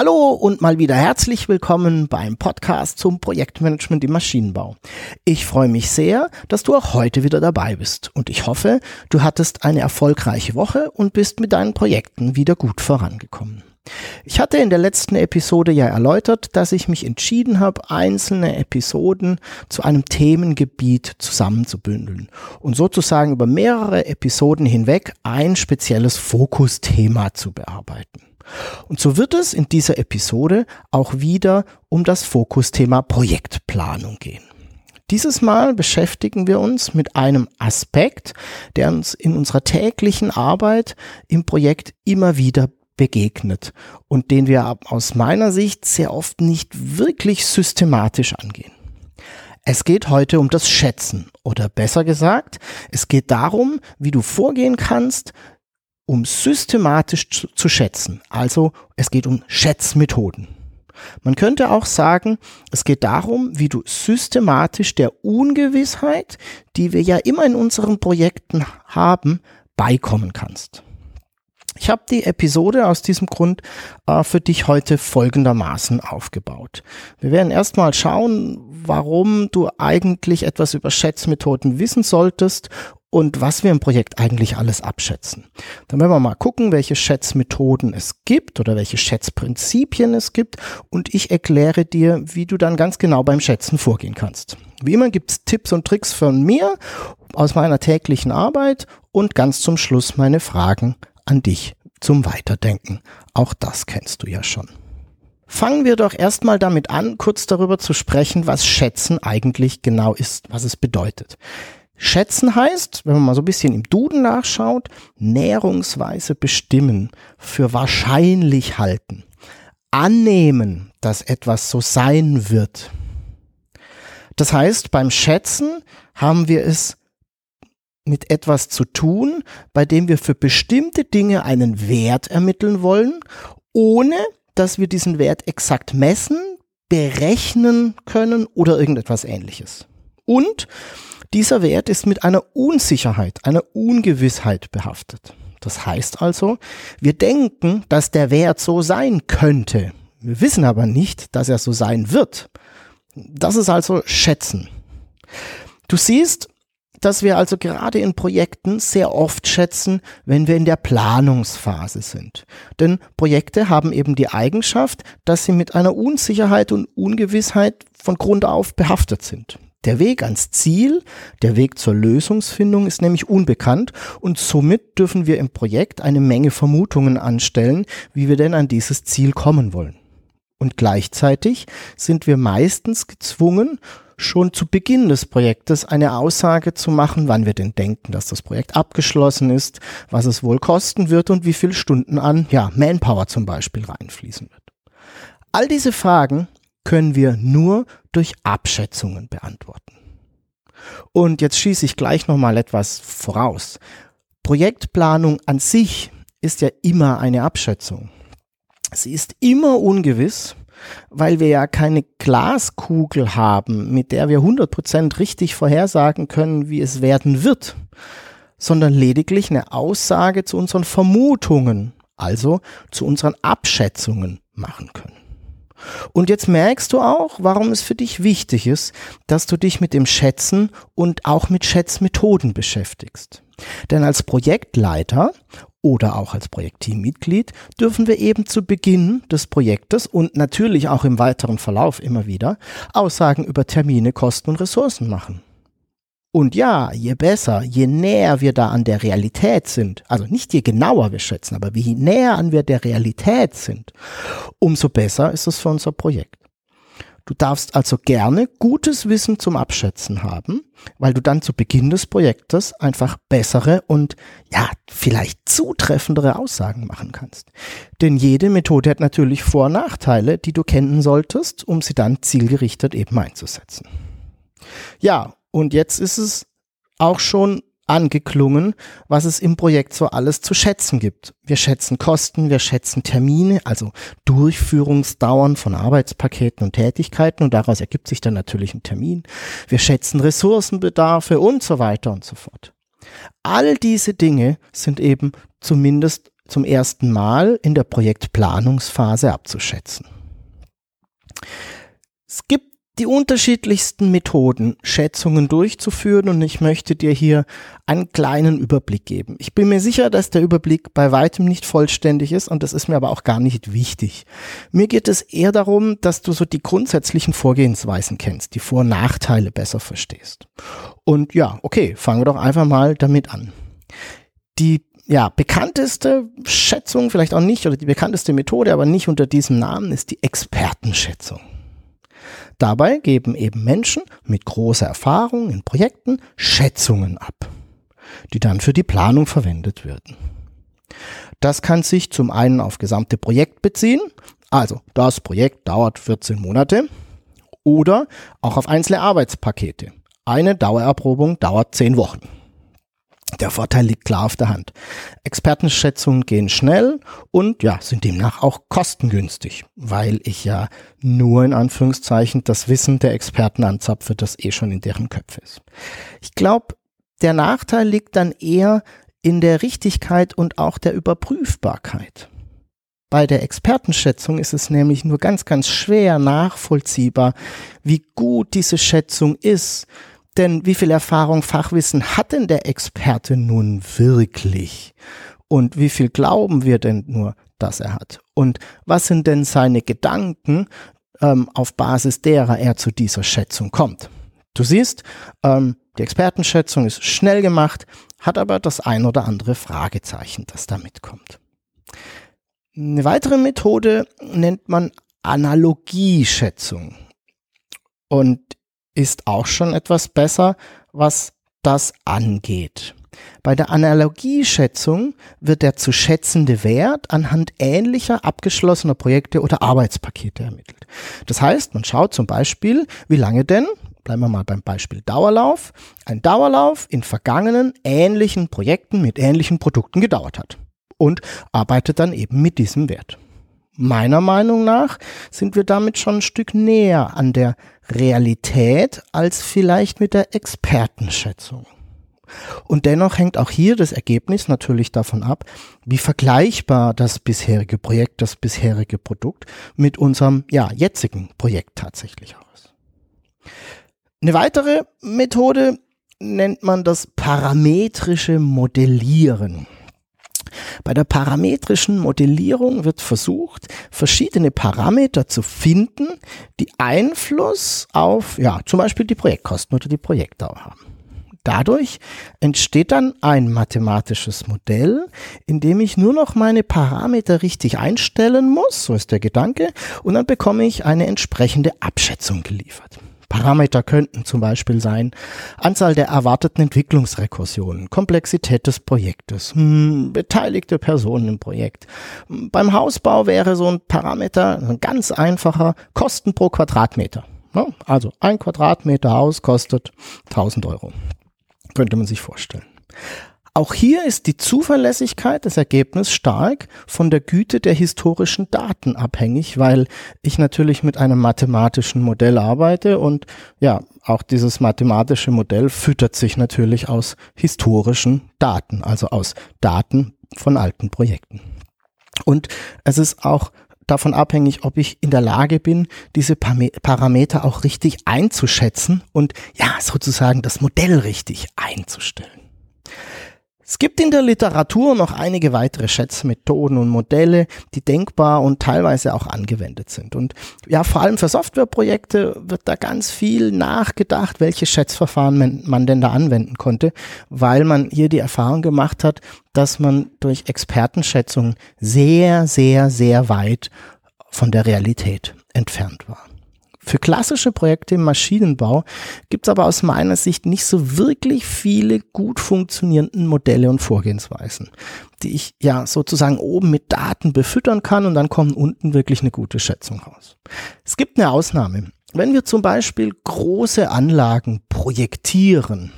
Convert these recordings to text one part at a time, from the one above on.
Hallo und mal wieder herzlich willkommen beim Podcast zum Projektmanagement im Maschinenbau. Ich freue mich sehr, dass du auch heute wieder dabei bist und ich hoffe, du hattest eine erfolgreiche Woche und bist mit deinen Projekten wieder gut vorangekommen. Ich hatte in der letzten Episode ja erläutert, dass ich mich entschieden habe, einzelne Episoden zu einem Themengebiet zusammenzubündeln und sozusagen über mehrere Episoden hinweg ein spezielles Fokusthema zu bearbeiten. Und so wird es in dieser Episode auch wieder um das Fokusthema Projektplanung gehen. Dieses Mal beschäftigen wir uns mit einem Aspekt, der uns in unserer täglichen Arbeit im Projekt immer wieder begegnet und den wir aus meiner Sicht sehr oft nicht wirklich systematisch angehen. Es geht heute um das Schätzen oder besser gesagt, es geht darum, wie du vorgehen kannst, um systematisch zu, zu schätzen. Also es geht um Schätzmethoden. Man könnte auch sagen, es geht darum, wie du systematisch der Ungewissheit, die wir ja immer in unseren Projekten haben, beikommen kannst. Ich habe die Episode aus diesem Grund äh, für dich heute folgendermaßen aufgebaut. Wir werden erstmal schauen, warum du eigentlich etwas über Schätzmethoden wissen solltest und was wir im Projekt eigentlich alles abschätzen. Dann werden wir mal gucken, welche Schätzmethoden es gibt oder welche Schätzprinzipien es gibt und ich erkläre dir, wie du dann ganz genau beim Schätzen vorgehen kannst. Wie immer gibt es Tipps und Tricks von mir aus meiner täglichen Arbeit und ganz zum Schluss meine Fragen an dich zum Weiterdenken. Auch das kennst du ja schon. Fangen wir doch erstmal damit an, kurz darüber zu sprechen, was Schätzen eigentlich genau ist, was es bedeutet. Schätzen heißt, wenn man mal so ein bisschen im Duden nachschaut, näherungsweise bestimmen, für wahrscheinlich halten, annehmen, dass etwas so sein wird. Das heißt, beim Schätzen haben wir es mit etwas zu tun, bei dem wir für bestimmte Dinge einen Wert ermitteln wollen, ohne dass wir diesen Wert exakt messen, berechnen können oder irgendetwas ähnliches. Und dieser Wert ist mit einer Unsicherheit, einer Ungewissheit behaftet. Das heißt also, wir denken, dass der Wert so sein könnte. Wir wissen aber nicht, dass er so sein wird. Das ist also Schätzen. Du siehst, dass wir also gerade in Projekten sehr oft schätzen, wenn wir in der Planungsphase sind. Denn Projekte haben eben die Eigenschaft, dass sie mit einer Unsicherheit und Ungewissheit von Grund auf behaftet sind. Der Weg ans Ziel, der Weg zur Lösungsfindung ist nämlich unbekannt und somit dürfen wir im Projekt eine Menge Vermutungen anstellen, wie wir denn an dieses Ziel kommen wollen. Und gleichzeitig sind wir meistens gezwungen, schon zu Beginn des Projektes eine Aussage zu machen, wann wir denn denken, dass das Projekt abgeschlossen ist, was es wohl kosten wird und wie viele Stunden an, ja, Manpower zum Beispiel reinfließen wird. All diese Fragen können wir nur durch Abschätzungen beantworten. Und jetzt schieße ich gleich nochmal etwas voraus. Projektplanung an sich ist ja immer eine Abschätzung. Sie ist immer ungewiss, weil wir ja keine Glaskugel haben, mit der wir 100% richtig vorhersagen können, wie es werden wird, sondern lediglich eine Aussage zu unseren Vermutungen, also zu unseren Abschätzungen machen können. Und jetzt merkst du auch, warum es für dich wichtig ist, dass du dich mit dem Schätzen und auch mit Schätzmethoden beschäftigst. Denn als Projektleiter oder auch als Projektteammitglied dürfen wir eben zu Beginn des Projektes und natürlich auch im weiteren Verlauf immer wieder Aussagen über Termine, Kosten und Ressourcen machen. Und ja, je besser, je näher wir da an der Realität sind, also nicht je genauer wir schätzen, aber wie näher an wir der Realität sind, umso besser ist es für unser Projekt. Du darfst also gerne gutes Wissen zum Abschätzen haben, weil du dann zu Beginn des Projektes einfach bessere und ja, vielleicht zutreffendere Aussagen machen kannst. Denn jede Methode hat natürlich Vor- und Nachteile, die du kennen solltest, um sie dann zielgerichtet eben einzusetzen. Ja, und jetzt ist es auch schon angeklungen, was es im Projekt so alles zu schätzen gibt. Wir schätzen Kosten, wir schätzen Termine, also Durchführungsdauern von Arbeitspaketen und Tätigkeiten und daraus ergibt sich dann natürlich ein Termin. Wir schätzen Ressourcenbedarfe und so weiter und so fort. All diese Dinge sind eben zumindest zum ersten Mal in der Projektplanungsphase abzuschätzen. Es gibt die unterschiedlichsten Methoden, Schätzungen durchzuführen und ich möchte dir hier einen kleinen Überblick geben. Ich bin mir sicher, dass der Überblick bei weitem nicht vollständig ist und das ist mir aber auch gar nicht wichtig. Mir geht es eher darum, dass du so die grundsätzlichen Vorgehensweisen kennst, die Vor- und Nachteile besser verstehst. Und ja, okay, fangen wir doch einfach mal damit an. Die ja, bekannteste Schätzung, vielleicht auch nicht, oder die bekannteste Methode, aber nicht unter diesem Namen, ist die Expertenschätzung. Dabei geben eben Menschen mit großer Erfahrung in Projekten Schätzungen ab, die dann für die Planung verwendet werden. Das kann sich zum einen auf gesamte Projekt beziehen, also das Projekt dauert 14 Monate, oder auch auf einzelne Arbeitspakete. Eine Dauererprobung dauert 10 Wochen. Der Vorteil liegt klar auf der Hand. Expertenschätzungen gehen schnell und ja, sind demnach auch kostengünstig, weil ich ja nur in Anführungszeichen das Wissen der Experten anzapfe, das eh schon in deren Köpfe ist. Ich glaube, der Nachteil liegt dann eher in der Richtigkeit und auch der Überprüfbarkeit. Bei der Expertenschätzung ist es nämlich nur ganz, ganz schwer nachvollziehbar, wie gut diese Schätzung ist, denn wie viel Erfahrung, Fachwissen hat denn der Experte nun wirklich? Und wie viel glauben wir denn nur, dass er hat? Und was sind denn seine Gedanken, ähm, auf Basis derer er zu dieser Schätzung kommt? Du siehst, ähm, die Expertenschätzung ist schnell gemacht, hat aber das ein oder andere Fragezeichen, das da mitkommt. Eine weitere Methode nennt man Analogieschätzung. Und ist auch schon etwas besser, was das angeht. Bei der Analogieschätzung wird der zu schätzende Wert anhand ähnlicher abgeschlossener Projekte oder Arbeitspakete ermittelt. Das heißt, man schaut zum Beispiel, wie lange denn, bleiben wir mal beim Beispiel Dauerlauf, ein Dauerlauf in vergangenen ähnlichen Projekten mit ähnlichen Produkten gedauert hat und arbeitet dann eben mit diesem Wert. Meiner Meinung nach sind wir damit schon ein Stück näher an der Realität als vielleicht mit der Expertenschätzung. Und dennoch hängt auch hier das Ergebnis natürlich davon ab, wie vergleichbar das bisherige Projekt, das bisherige Produkt mit unserem ja, jetzigen Projekt tatsächlich ist. Eine weitere Methode nennt man das parametrische Modellieren. Bei der parametrischen Modellierung wird versucht, verschiedene Parameter zu finden, die Einfluss auf, ja, zum Beispiel die Projektkosten oder die Projektdauer haben. Dadurch entsteht dann ein mathematisches Modell, in dem ich nur noch meine Parameter richtig einstellen muss, so ist der Gedanke, und dann bekomme ich eine entsprechende Abschätzung geliefert. Parameter könnten zum Beispiel sein Anzahl der erwarteten Entwicklungsrekursionen, Komplexität des Projektes, hm, beteiligte Personen im Projekt. Beim Hausbau wäre so ein Parameter ein ganz einfacher Kosten pro Quadratmeter. Also ein Quadratmeter Haus kostet 1000 Euro. Könnte man sich vorstellen. Auch hier ist die Zuverlässigkeit des Ergebnisses stark von der Güte der historischen Daten abhängig, weil ich natürlich mit einem mathematischen Modell arbeite und ja, auch dieses mathematische Modell füttert sich natürlich aus historischen Daten, also aus Daten von alten Projekten. Und es ist auch davon abhängig, ob ich in der Lage bin, diese Parameter auch richtig einzuschätzen und ja, sozusagen das Modell richtig einzustellen. Es gibt in der Literatur noch einige weitere Schätzmethoden und Modelle, die denkbar und teilweise auch angewendet sind. Und ja, vor allem für Softwareprojekte wird da ganz viel nachgedacht, welche Schätzverfahren man, denn da anwenden konnte, weil man hier die Erfahrung gemacht hat, dass man durch Expertenschätzungen sehr, sehr, sehr weit von der Realität entfernt war. Für klassische Projekte im Maschinenbau gibt es aber aus meiner Sicht nicht so wirklich viele gut funktionierenden Modelle und Vorgehensweisen, die ich ja sozusagen oben mit Daten befüttern kann und dann kommt unten wirklich eine gute Schätzung raus. Es gibt eine Ausnahme. Wenn wir zum Beispiel große Anlagen projektieren,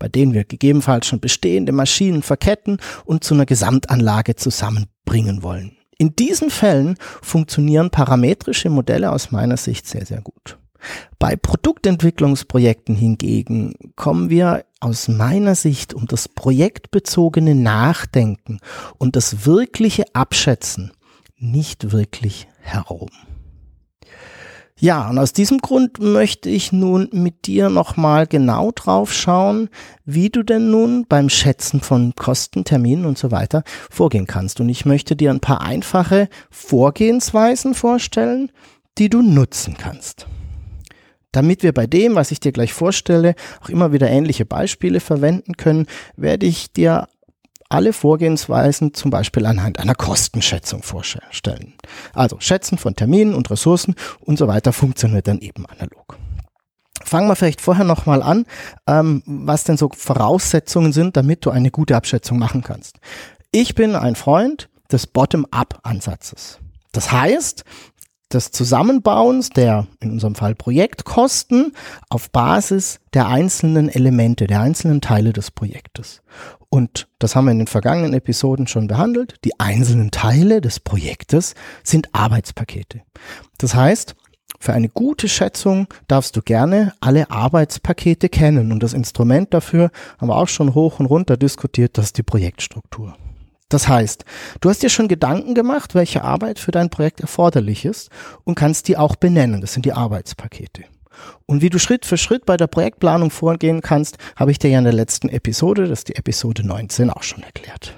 bei denen wir gegebenenfalls schon bestehende Maschinen verketten und zu einer Gesamtanlage zusammenbringen wollen. In diesen Fällen funktionieren parametrische Modelle aus meiner Sicht sehr, sehr gut. Bei Produktentwicklungsprojekten hingegen kommen wir aus meiner Sicht um das projektbezogene Nachdenken und das wirkliche Abschätzen nicht wirklich herum. Ja, und aus diesem Grund möchte ich nun mit dir nochmal genau drauf schauen, wie du denn nun beim Schätzen von Kosten, Terminen und so weiter vorgehen kannst. Und ich möchte dir ein paar einfache Vorgehensweisen vorstellen, die du nutzen kannst. Damit wir bei dem, was ich dir gleich vorstelle, auch immer wieder ähnliche Beispiele verwenden können, werde ich dir alle Vorgehensweisen zum Beispiel anhand einer Kostenschätzung vorstellen. Also Schätzen von Terminen und Ressourcen und so weiter funktioniert dann eben analog. Fangen wir vielleicht vorher nochmal an, ähm, was denn so Voraussetzungen sind, damit du eine gute Abschätzung machen kannst. Ich bin ein Freund des Bottom-up-Ansatzes. Das heißt, des Zusammenbauens der, in unserem Fall Projektkosten, auf Basis der einzelnen Elemente, der einzelnen Teile des Projektes. Und das haben wir in den vergangenen Episoden schon behandelt. Die einzelnen Teile des Projektes sind Arbeitspakete. Das heißt, für eine gute Schätzung darfst du gerne alle Arbeitspakete kennen. Und das Instrument dafür haben wir auch schon hoch und runter diskutiert, das ist die Projektstruktur. Das heißt, du hast dir schon Gedanken gemacht, welche Arbeit für dein Projekt erforderlich ist und kannst die auch benennen. Das sind die Arbeitspakete. Und wie du Schritt für Schritt bei der Projektplanung vorgehen kannst, habe ich dir ja in der letzten Episode, das ist die Episode 19, auch schon erklärt.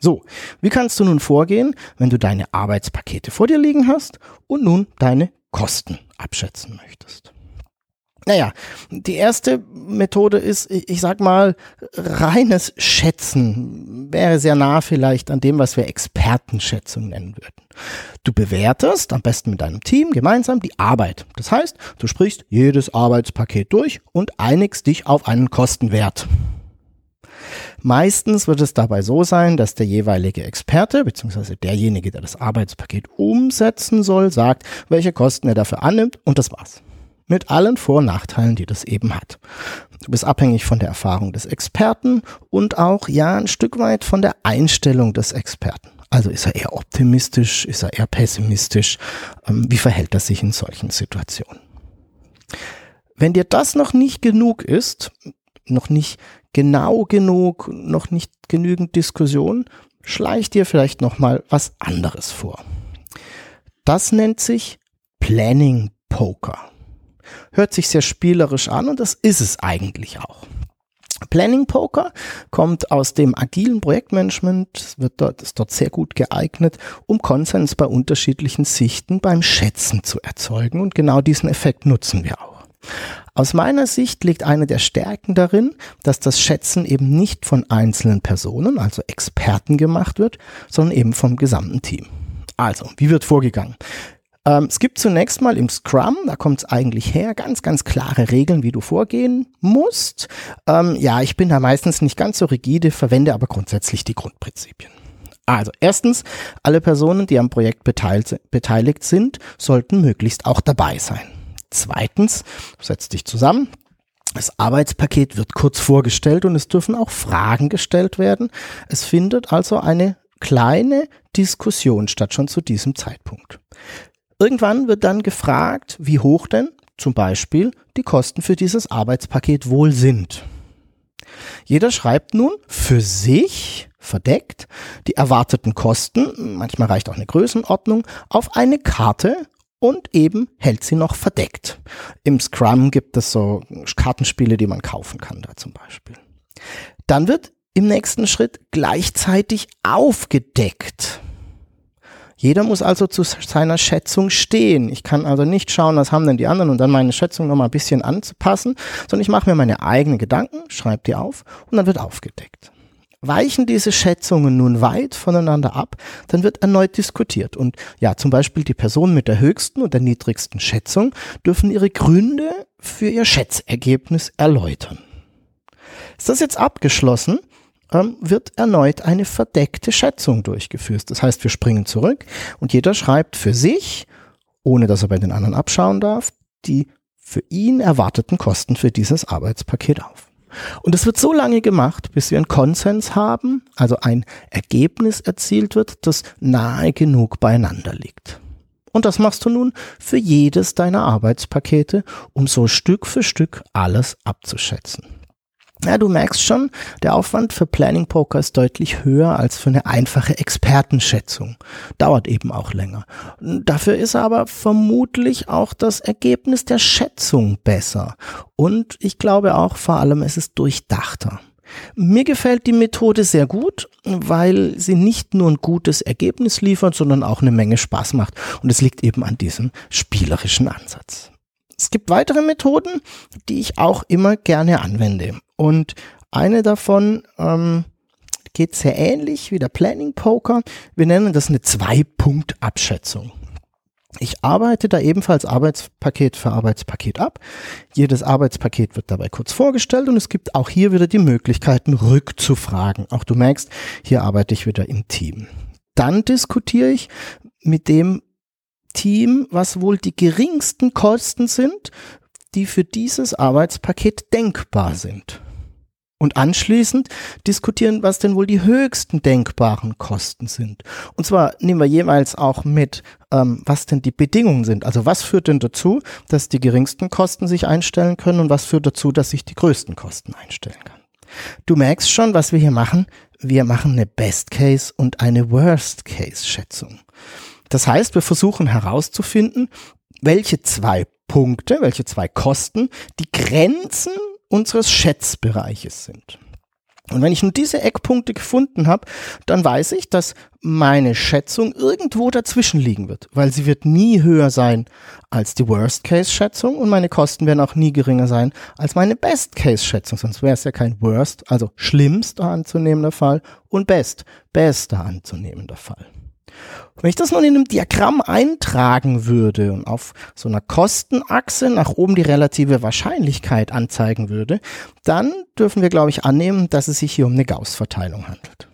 So, wie kannst du nun vorgehen, wenn du deine Arbeitspakete vor dir liegen hast und nun deine Kosten abschätzen möchtest? Naja, die erste Methode ist, ich sag mal, reines Schätzen. Wäre sehr nah vielleicht an dem, was wir Expertenschätzung nennen würden. Du bewertest, am besten mit deinem Team, gemeinsam die Arbeit. Das heißt, du sprichst jedes Arbeitspaket durch und einigst dich auf einen Kostenwert. Meistens wird es dabei so sein, dass der jeweilige Experte bzw. derjenige, der das Arbeitspaket umsetzen soll, sagt, welche Kosten er dafür annimmt und das war's mit allen Vor- und Nachteilen, die das eben hat. Du bist abhängig von der Erfahrung des Experten und auch ja ein Stück weit von der Einstellung des Experten. Also ist er eher optimistisch, ist er eher pessimistisch? Ähm, wie verhält er sich in solchen Situationen? Wenn dir das noch nicht genug ist, noch nicht genau genug, noch nicht genügend Diskussion, schleich dir vielleicht noch mal was anderes vor. Das nennt sich Planning Poker. Hört sich sehr spielerisch an und das ist es eigentlich auch. Planning Poker kommt aus dem agilen Projektmanagement, wird dort, ist dort sehr gut geeignet, um Konsens bei unterschiedlichen Sichten beim Schätzen zu erzeugen und genau diesen Effekt nutzen wir auch. Aus meiner Sicht liegt eine der Stärken darin, dass das Schätzen eben nicht von einzelnen Personen, also Experten gemacht wird, sondern eben vom gesamten Team. Also, wie wird vorgegangen? Ähm, es gibt zunächst mal im Scrum, da kommt es eigentlich her, ganz, ganz klare Regeln, wie du vorgehen musst. Ähm, ja, ich bin da meistens nicht ganz so rigide, verwende aber grundsätzlich die Grundprinzipien. Also erstens, alle Personen, die am Projekt beteiligt, beteiligt sind, sollten möglichst auch dabei sein. Zweitens, setz dich zusammen, das Arbeitspaket wird kurz vorgestellt und es dürfen auch Fragen gestellt werden. Es findet also eine kleine Diskussion statt schon zu diesem Zeitpunkt. Irgendwann wird dann gefragt, wie hoch denn zum Beispiel die Kosten für dieses Arbeitspaket wohl sind. Jeder schreibt nun für sich verdeckt die erwarteten Kosten, manchmal reicht auch eine Größenordnung, auf eine Karte und eben hält sie noch verdeckt. Im Scrum gibt es so Kartenspiele, die man kaufen kann da zum Beispiel. Dann wird im nächsten Schritt gleichzeitig aufgedeckt. Jeder muss also zu seiner Schätzung stehen. Ich kann also nicht schauen, was haben denn die anderen und dann meine Schätzung nochmal ein bisschen anzupassen, sondern ich mache mir meine eigenen Gedanken, schreibe die auf und dann wird aufgedeckt. Weichen diese Schätzungen nun weit voneinander ab, dann wird erneut diskutiert. Und ja, zum Beispiel die Personen mit der höchsten und der niedrigsten Schätzung dürfen ihre Gründe für ihr Schätzergebnis erläutern. Ist das jetzt abgeschlossen, ähm, wird erneut eine verdeckte Schätzung durchgeführt. Das heißt, wir springen zurück und jeder schreibt für sich, ohne dass er bei den anderen abschauen darf, die für ihn erwarteten Kosten für dieses Arbeitspaket auf. Und es wird so lange gemacht, bis wir einen Konsens haben, also ein Ergebnis erzielt wird, das nahe genug beieinander liegt. Und das machst du nun für jedes deiner Arbeitspakete, um so Stück für Stück alles abzuschätzen. Ja, du merkst schon, der Aufwand für Planning Poker ist deutlich höher als für eine einfache Expertenschätzung. Dauert eben auch länger. Dafür ist aber vermutlich auch das Ergebnis der Schätzung besser. Und ich glaube auch vor allem, es ist durchdachter. Mir gefällt die Methode sehr gut, weil sie nicht nur ein gutes Ergebnis liefert, sondern auch eine Menge Spaß macht. Und es liegt eben an diesem spielerischen Ansatz. Es gibt weitere Methoden, die ich auch immer gerne anwende. Und eine davon ähm, geht sehr ähnlich wie der Planning Poker. Wir nennen das eine Zwei-Punkt-Abschätzung. Ich arbeite da ebenfalls Arbeitspaket für Arbeitspaket ab. Jedes Arbeitspaket wird dabei kurz vorgestellt und es gibt auch hier wieder die Möglichkeiten rückzufragen. Auch du merkst, hier arbeite ich wieder im Team. Dann diskutiere ich mit dem Team, was wohl die geringsten Kosten sind, die für dieses Arbeitspaket denkbar sind. Und anschließend diskutieren, was denn wohl die höchsten denkbaren Kosten sind. Und zwar nehmen wir jeweils auch mit, ähm, was denn die Bedingungen sind. Also was führt denn dazu, dass die geringsten Kosten sich einstellen können und was führt dazu, dass sich die größten Kosten einstellen kann. Du merkst schon, was wir hier machen. Wir machen eine Best Case und eine Worst Case Schätzung. Das heißt, wir versuchen herauszufinden, welche zwei Punkte, welche zwei Kosten die Grenzen unseres Schätzbereiches sind. Und wenn ich nun diese Eckpunkte gefunden habe, dann weiß ich, dass meine Schätzung irgendwo dazwischen liegen wird, weil sie wird nie höher sein als die Worst-Case-Schätzung und meine Kosten werden auch nie geringer sein als meine Best-Case-Schätzung, sonst wäre es ja kein Worst, also schlimmster anzunehmender Fall und Best, bester anzunehmender Fall. Wenn ich das nun in einem Diagramm eintragen würde und auf so einer Kostenachse nach oben die relative Wahrscheinlichkeit anzeigen würde, dann dürfen wir, glaube ich, annehmen, dass es sich hier um eine Gauss-Verteilung handelt.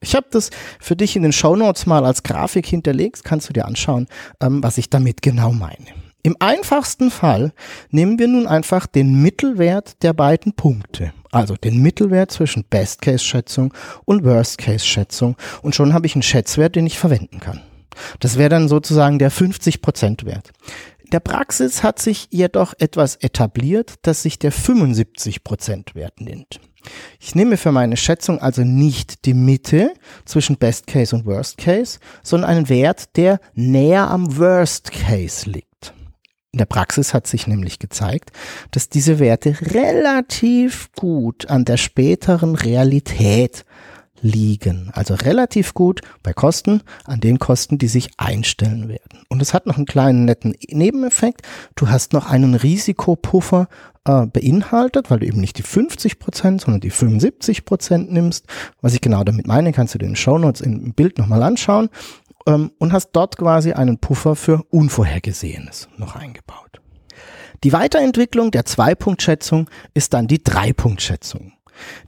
Ich habe das für dich in den Show Notes mal als Grafik hinterlegt, kannst du dir anschauen, ähm, was ich damit genau meine. Im einfachsten Fall nehmen wir nun einfach den Mittelwert der beiden Punkte, also den Mittelwert zwischen Best-Case-Schätzung und Worst-Case-Schätzung und schon habe ich einen Schätzwert, den ich verwenden kann. Das wäre dann sozusagen der 50%-Wert. In der Praxis hat sich jedoch etwas etabliert, das sich der 75%-Wert nennt. Ich nehme für meine Schätzung also nicht die Mitte zwischen Best Case und Worst Case, sondern einen Wert, der näher am Worst Case liegt. In der Praxis hat sich nämlich gezeigt, dass diese Werte relativ gut an der späteren Realität liegen. Also relativ gut bei Kosten an den Kosten, die sich einstellen werden. Und es hat noch einen kleinen netten Nebeneffekt. Du hast noch einen Risikopuffer äh, beinhaltet, weil du eben nicht die 50 Prozent, sondern die 75 Prozent nimmst. Was ich genau damit meine, kannst du den Shownotes im Bild nochmal anschauen ähm, und hast dort quasi einen Puffer für Unvorhergesehenes noch eingebaut. Die Weiterentwicklung der Zwei-Punkt-Schätzung ist dann die Drei-Punkt-Schätzung.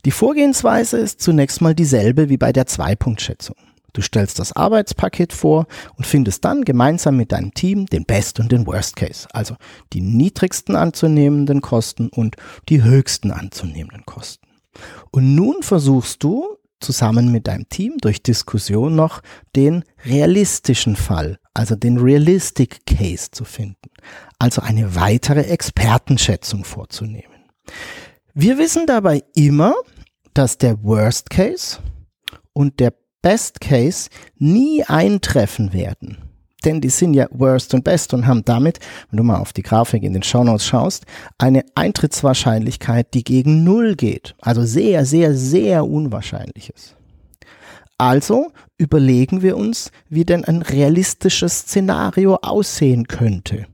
Die Vorgehensweise ist zunächst mal dieselbe wie bei der Zwei-Punkt-Schätzung. Du stellst das Arbeitspaket vor und findest dann gemeinsam mit deinem Team den Best und den Worst Case, also die niedrigsten anzunehmenden Kosten und die höchsten anzunehmenden Kosten. Und nun versuchst du zusammen mit deinem Team durch Diskussion noch den realistischen Fall, also den Realistic Case zu finden, also eine weitere Expertenschätzung vorzunehmen. Wir wissen dabei immer, dass der Worst Case und der Best Case nie eintreffen werden denn die sind ja Worst und Best und haben damit, wenn du mal auf die Grafik in den Shownotes schaust, eine Eintrittswahrscheinlichkeit, die gegen Null geht. Also sehr, sehr, sehr unwahrscheinlich ist. Also überlegen wir uns, wie denn ein realistisches Szenario aussehen könnte.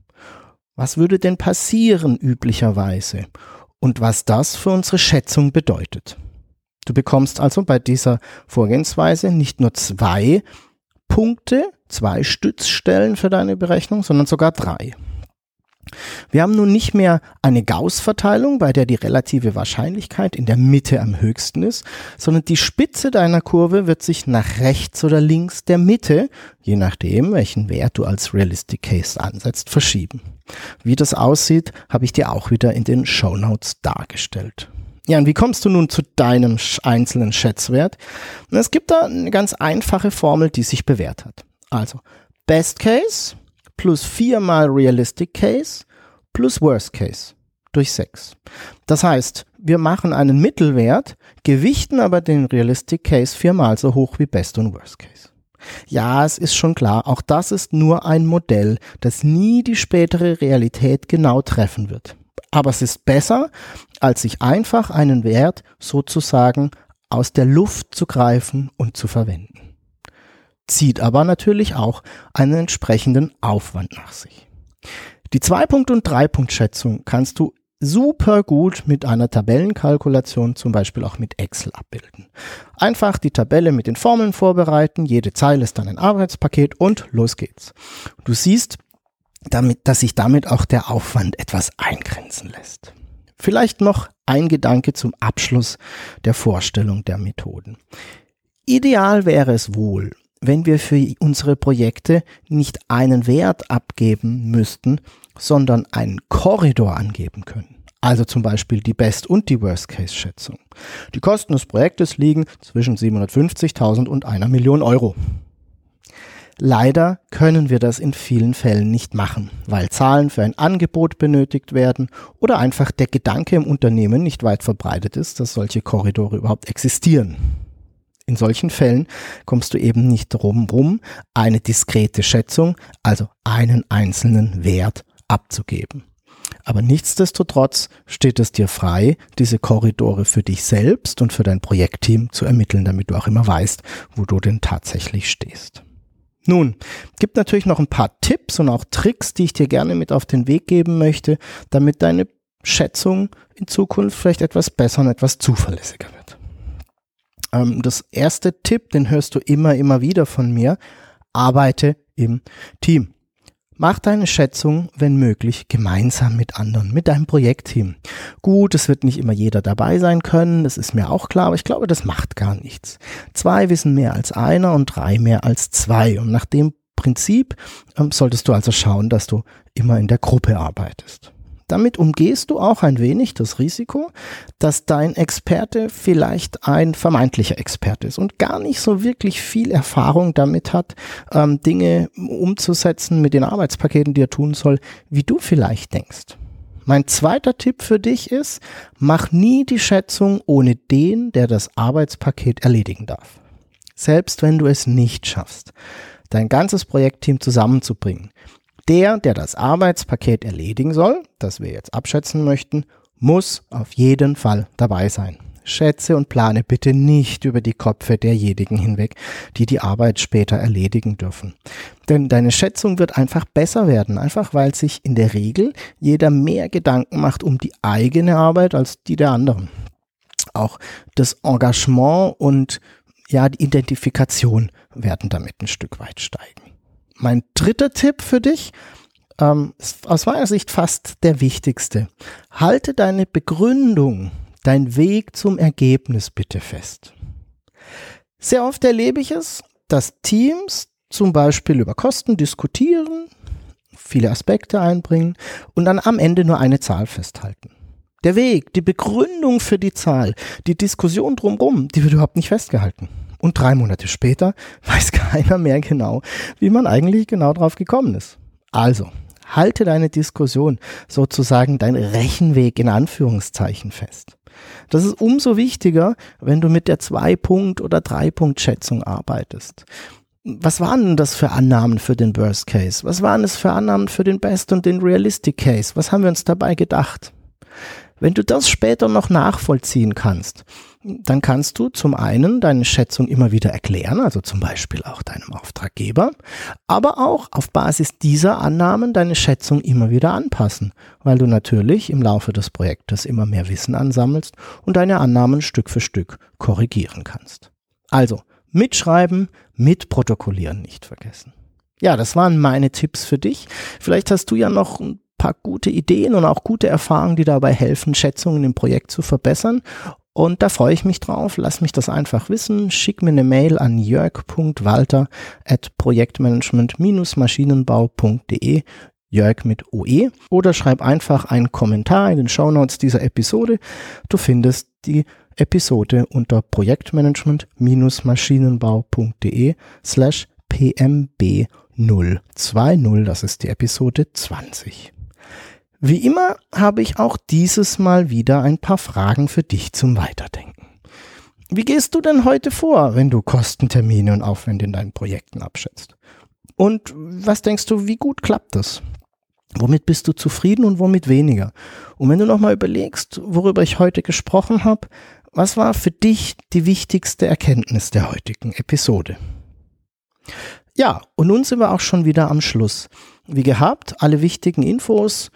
Was würde denn passieren üblicherweise? Und was das für unsere Schätzung bedeutet. Du bekommst also bei dieser Vorgehensweise nicht nur zwei Punkte, zwei Stützstellen für deine Berechnung, sondern sogar drei. Wir haben nun nicht mehr eine Gauss-Verteilung, bei der die relative Wahrscheinlichkeit in der Mitte am höchsten ist, sondern die Spitze deiner Kurve wird sich nach rechts oder links der Mitte, je nachdem, welchen Wert du als Realistic Case ansetzt, verschieben. Wie das aussieht, habe ich dir auch wieder in den Show Notes dargestellt. Ja, und wie kommst du nun zu deinem einzelnen Schätzwert? Es gibt da eine ganz einfache Formel, die sich bewährt hat. Also, Best Case plus viermal Realistic Case plus Worst Case durch sechs. Das heißt, wir machen einen Mittelwert, gewichten aber den Realistic Case viermal so hoch wie Best und Worst Case. Ja, es ist schon klar, auch das ist nur ein Modell, das nie die spätere Realität genau treffen wird. Aber es ist besser, als sich einfach einen Wert sozusagen aus der Luft zu greifen und zu verwenden. Zieht aber natürlich auch einen entsprechenden Aufwand nach sich. Die 2-Punkt- und 3-Punkt-Schätzung kannst du super gut mit einer Tabellenkalkulation, zum Beispiel auch mit Excel abbilden. Einfach die Tabelle mit den Formeln vorbereiten, jede Zeile ist dann ein Arbeitspaket und los geht's. Du siehst, damit, dass sich damit auch der Aufwand etwas eingrenzen lässt. Vielleicht noch ein Gedanke zum Abschluss der Vorstellung der Methoden. Ideal wäre es wohl, wenn wir für unsere Projekte nicht einen Wert abgeben müssten, sondern einen Korridor angeben können. Also zum Beispiel die Best- und die Worst-Case-Schätzung. Die Kosten des Projektes liegen zwischen 750.000 und einer Million Euro. Leider können wir das in vielen Fällen nicht machen, weil Zahlen für ein Angebot benötigt werden oder einfach der Gedanke im Unternehmen nicht weit verbreitet ist, dass solche Korridore überhaupt existieren. In solchen Fällen kommst du eben nicht drum rum, eine diskrete Schätzung, also einen einzelnen Wert abzugeben. Aber nichtsdestotrotz steht es dir frei, diese Korridore für dich selbst und für dein Projektteam zu ermitteln, damit du auch immer weißt, wo du denn tatsächlich stehst. Nun, gibt natürlich noch ein paar Tipps und auch Tricks, die ich dir gerne mit auf den Weg geben möchte, damit deine Schätzung in Zukunft vielleicht etwas besser und etwas zuverlässiger wird. Ähm, das erste Tipp, den hörst du immer, immer wieder von mir, arbeite im Team. Mach deine Schätzung, wenn möglich, gemeinsam mit anderen, mit deinem Projektteam. Gut, es wird nicht immer jeder dabei sein können, das ist mir auch klar, aber ich glaube, das macht gar nichts. Zwei wissen mehr als einer und drei mehr als zwei. Und nach dem Prinzip ähm, solltest du also schauen, dass du immer in der Gruppe arbeitest. Damit umgehst du auch ein wenig das Risiko, dass dein Experte vielleicht ein vermeintlicher Experte ist und gar nicht so wirklich viel Erfahrung damit hat, ähm, Dinge umzusetzen mit den Arbeitspaketen, die er tun soll, wie du vielleicht denkst. Mein zweiter Tipp für dich ist, mach nie die Schätzung ohne den, der das Arbeitspaket erledigen darf. Selbst wenn du es nicht schaffst, dein ganzes Projektteam zusammenzubringen, der, der das Arbeitspaket erledigen soll, das wir jetzt abschätzen möchten, muss auf jeden Fall dabei sein. Schätze und plane bitte nicht über die Köpfe derjenigen hinweg, die die Arbeit später erledigen dürfen. Denn deine Schätzung wird einfach besser werden, einfach weil sich in der Regel jeder mehr Gedanken macht um die eigene Arbeit als die der anderen. Auch das Engagement und ja, die Identifikation werden damit ein Stück weit steigen. Mein dritter Tipp für dich ähm, aus meiner Sicht fast der wichtigste. Halte deine Begründung, dein Weg zum Ergebnis bitte fest. Sehr oft erlebe ich es, dass Teams zum Beispiel über Kosten diskutieren, viele Aspekte einbringen und dann am Ende nur eine Zahl festhalten. Der Weg, die Begründung für die Zahl, die Diskussion drumherum, die wird überhaupt nicht festgehalten. Und drei Monate später weiß keiner mehr genau, wie man eigentlich genau drauf gekommen ist. Also, halte deine Diskussion, sozusagen dein Rechenweg in Anführungszeichen fest. Das ist umso wichtiger, wenn du mit der Zwei-Punkt- oder Drei-Punkt-Schätzung arbeitest. Was waren denn das für Annahmen für den Worst Case? Was waren es für Annahmen für den Best und den Realistic Case? Was haben wir uns dabei gedacht? Wenn du das später noch nachvollziehen kannst, dann kannst du zum einen deine Schätzung immer wieder erklären, also zum Beispiel auch deinem Auftraggeber, aber auch auf Basis dieser Annahmen deine Schätzung immer wieder anpassen, weil du natürlich im Laufe des Projektes immer mehr Wissen ansammelst und deine Annahmen Stück für Stück korrigieren kannst. Also mitschreiben, mitprotokollieren nicht vergessen. Ja, das waren meine Tipps für dich. Vielleicht hast du ja noch ein paar gute Ideen und auch gute Erfahrungen, die dabei helfen, Schätzungen im Projekt zu verbessern. Und da freue ich mich drauf. Lass mich das einfach wissen. Schick mir eine Mail an jörg.walter at projektmanagement-maschinenbau.de Jörg mit OE oder schreib einfach einen Kommentar in den Shownotes dieser Episode. Du findest die Episode unter projektmanagement-maschinenbau.de slash pmb 020. Das ist die Episode 20. Wie immer habe ich auch dieses Mal wieder ein paar Fragen für dich zum Weiterdenken. Wie gehst du denn heute vor, wenn du Kostentermine und Aufwände in deinen Projekten abschätzt? Und was denkst du, wie gut klappt das? Womit bist du zufrieden und womit weniger? Und wenn du nochmal überlegst, worüber ich heute gesprochen habe, was war für dich die wichtigste Erkenntnis der heutigen Episode? Ja, und nun sind wir auch schon wieder am Schluss. Wie gehabt, alle wichtigen Infos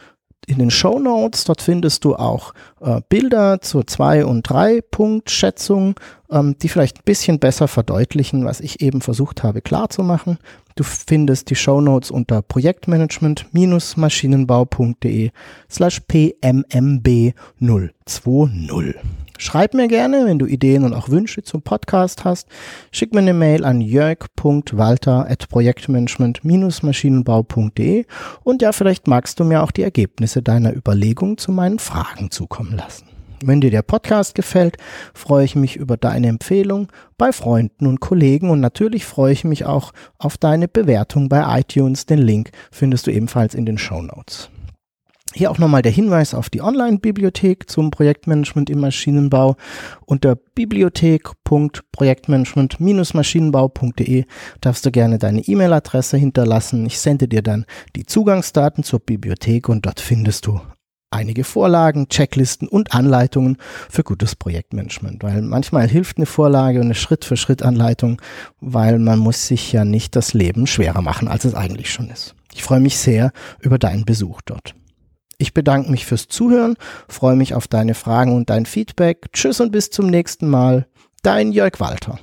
in den Show Notes. Dort findest du auch äh, Bilder zur 2- und 3-Punkt-Schätzung, ähm, die vielleicht ein bisschen besser verdeutlichen, was ich eben versucht habe klarzumachen. Du findest die Show Notes unter projektmanagement-maschinenbau.de slash pmmb 020. Schreib mir gerne, wenn du Ideen und auch Wünsche zum Podcast hast. Schick mir eine Mail an jörg.walter.projektmanagement-maschinenbau.de und ja, vielleicht magst du mir auch die Ergebnisse deiner Überlegung zu meinen Fragen zukommen lassen. Wenn dir der Podcast gefällt, freue ich mich über deine Empfehlung bei Freunden und Kollegen und natürlich freue ich mich auch auf deine Bewertung bei iTunes. Den Link findest du ebenfalls in den Show Notes. Hier auch nochmal der Hinweis auf die Online-Bibliothek zum Projektmanagement im Maschinenbau. Unter bibliothek.projektmanagement-maschinenbau.de darfst du gerne deine E-Mail-Adresse hinterlassen. Ich sende dir dann die Zugangsdaten zur Bibliothek und dort findest du einige Vorlagen, Checklisten und Anleitungen für gutes Projektmanagement, weil manchmal hilft eine Vorlage und eine Schritt-für-Schritt-Anleitung, weil man muss sich ja nicht das Leben schwerer machen, als es eigentlich schon ist. Ich freue mich sehr über deinen Besuch dort. Ich bedanke mich fürs Zuhören, freue mich auf deine Fragen und dein Feedback. Tschüss und bis zum nächsten Mal. Dein Jörg Walter.